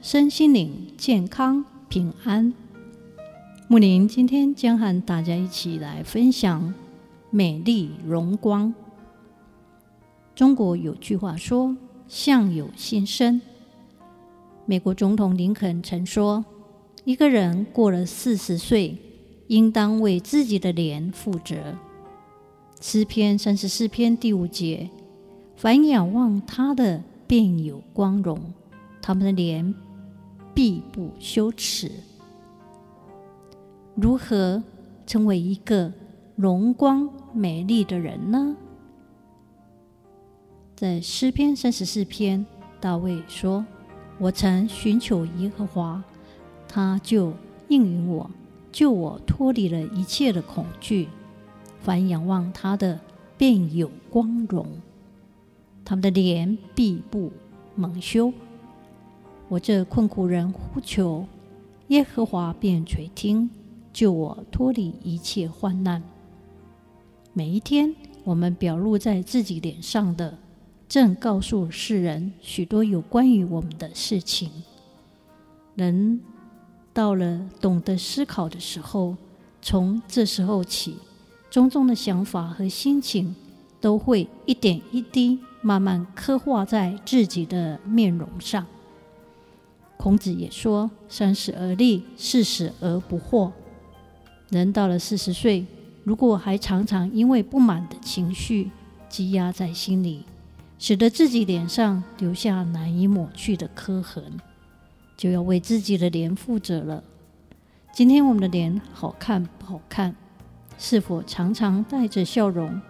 身心灵健康平安。木林今天将和大家一起来分享美丽荣光。中国有句话说：“相由心生。”美国总统林肯曾说：“一个人过了四十岁，应当为自己的脸负责。”诗篇三十四篇第五节：“凡仰望他的，便有光荣，他们的脸。”必不羞耻。如何成为一个荣光美丽的人呢？在诗篇三十四篇，大卫说：“我曾寻求耶和华，他就应允我，救我脱离了一切的恐惧。凡仰望他的，便有光荣，他们的脸必不蒙羞。”我这困苦人呼求耶和华，便垂听，救我脱离一切患难。每一天，我们表露在自己脸上的，正告诉世人许多有关于我们的事情。人到了懂得思考的时候，从这时候起，种种的想法和心情都会一点一滴慢慢刻画在自己的面容上。孔子也说：“三十而立，四十而不惑。”人到了四十岁，如果还常常因为不满的情绪积压在心里，使得自己脸上留下难以抹去的刻痕，就要为自己的脸负责了。今天我们的脸好看不好看？是否常常带着笑容，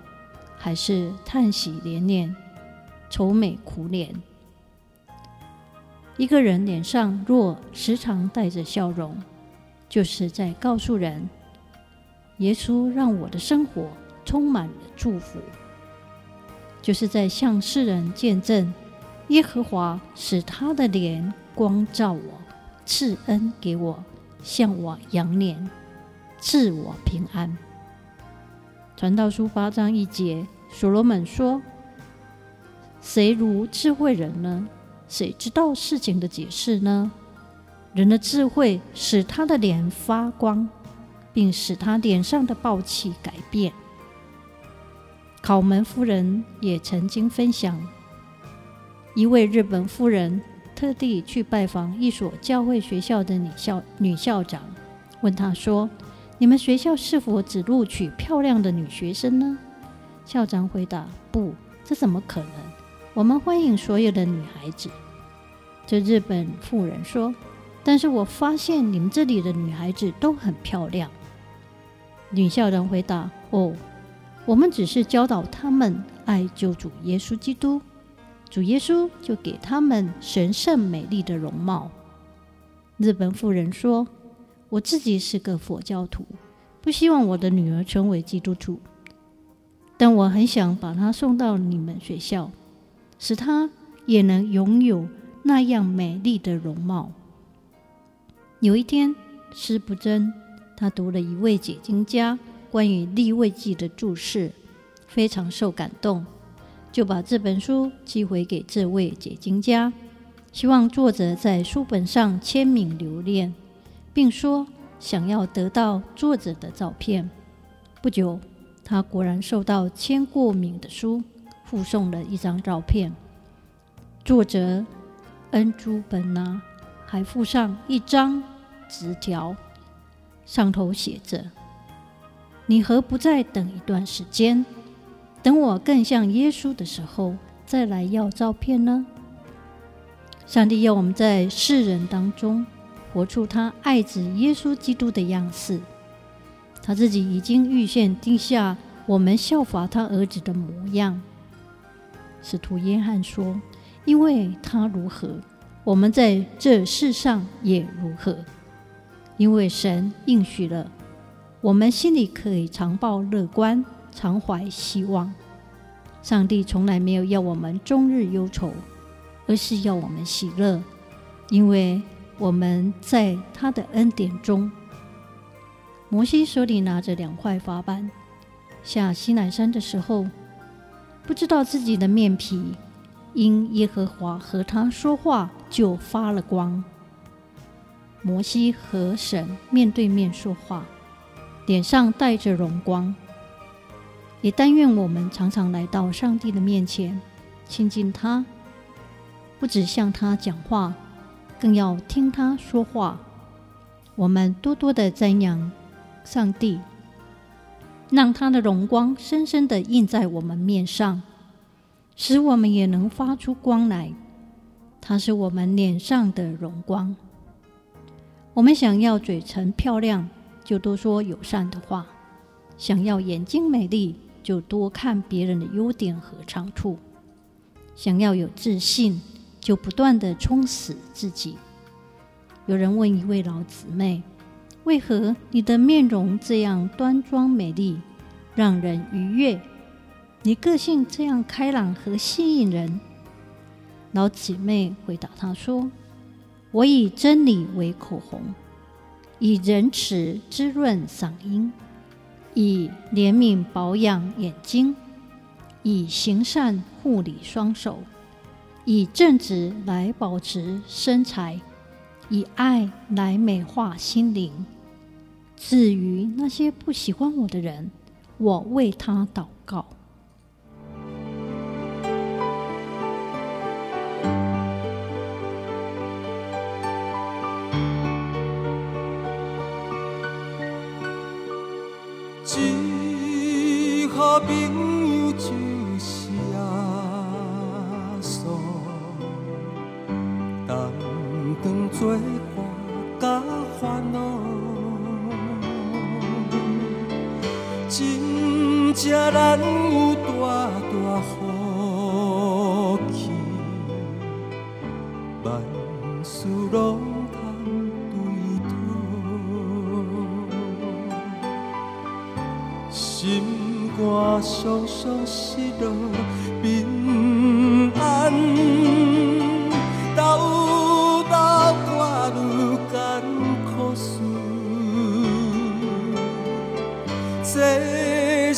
还是叹息连连、愁眉苦脸？一个人脸上若时常带着笑容，就是在告诉人：耶稣让我的生活充满了祝福，就是在向世人见证耶和华使他的脸光照我，赐恩给我，向我仰脸，赐我平安。传道书八章一节，所罗门说：“谁如智慧人呢？”谁知道事情的解释呢？人的智慧使他的脸发光，并使他脸上的暴气改变。考门夫人也曾经分享，一位日本夫人特地去拜访一所教会学校的女校女校长，问她说：“你们学校是否只录取漂亮的女学生呢？”校长回答：“不，这怎么可能？”我们欢迎所有的女孩子。这日本妇人说：“但是我发现你们这里的女孩子都很漂亮。”女校长回答：“哦，我们只是教导他们爱救主耶稣基督，主耶稣就给他们神圣美丽的容貌。”日本妇人说：“我自己是个佛教徒，不希望我的女儿成为基督徒，但我很想把她送到你们学校。”使她也能拥有那样美丽的容貌。有一天，师不真他读了一位解经家关于立位记的注释，非常受感动，就把这本书寄回给这位解经家，希望作者在书本上签名留念，并说想要得到作者的照片。不久，他果然收到签过名的书。附送了一张照片，作者恩珠本呐，还附上一张纸条，上头写着：“你何不再等一段时间，等我更像耶稣的时候再来要照片呢？”上帝要我们在世人当中活出他爱子耶稣基督的样式，他自己已经预先定下我们效法他儿子的模样。使徒约翰说：“因为他如何，我们在这世上也如何。因为神应许了，我们心里可以常抱乐观，常怀希望。上帝从来没有要我们终日忧愁，而是要我们喜乐，因为我们在他的恩典中。摩西手里拿着两块法板，下西南山的时候，不知道自己的面皮因耶和华和他说话就发了光。摩西和神面对面说话，脸上带着荣光。也但愿我们常常来到上帝的面前，亲近他，不只向他讲话，更要听他说话。我们多多的瞻仰上帝，让他的荣光深深的印在我们面上，使我们也能发出光来。他是我们脸上的荣光。我们想要嘴唇漂亮，就多说友善的话；想要眼睛美丽，就多看别人的优点和长处；想要有自信，就不断地充实自己。有人问一位老姊妹：“为何你的面容这样端庄美丽，让人愉悦？你个性这样开朗和吸引人？”老姊妹回答他说：“我以真理为口红，以仁慈滋润嗓音。”以怜悯保养眼睛，以行善护理双手，以正直来保持身材，以爱来美化心灵。至于那些不喜欢我的人，我为他祷告。拢通对讨，心肝常常失落平安。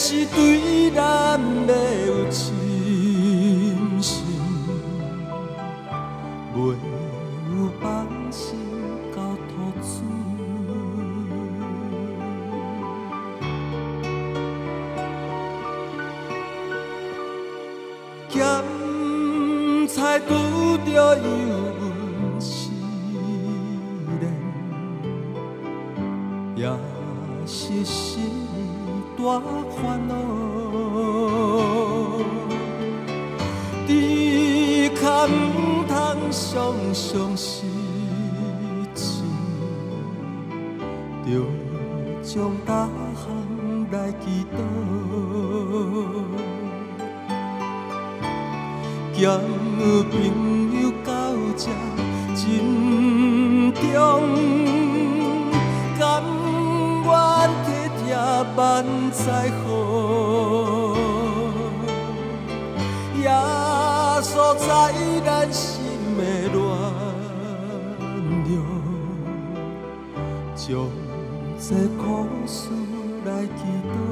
是对咱要有信拄着油温时冷，也是心。大烦恼，只可唔通常常失志，着将大项来祈祷，交朋友到这珍重。甘愿体贴万载好，耶稣在咱心的暖流，将这苦事来祈祷。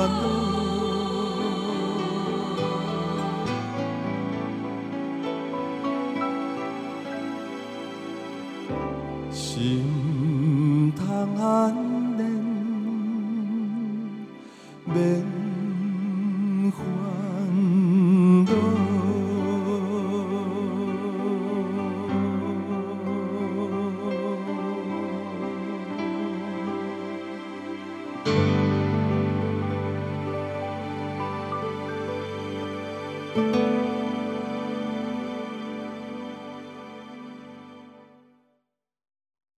one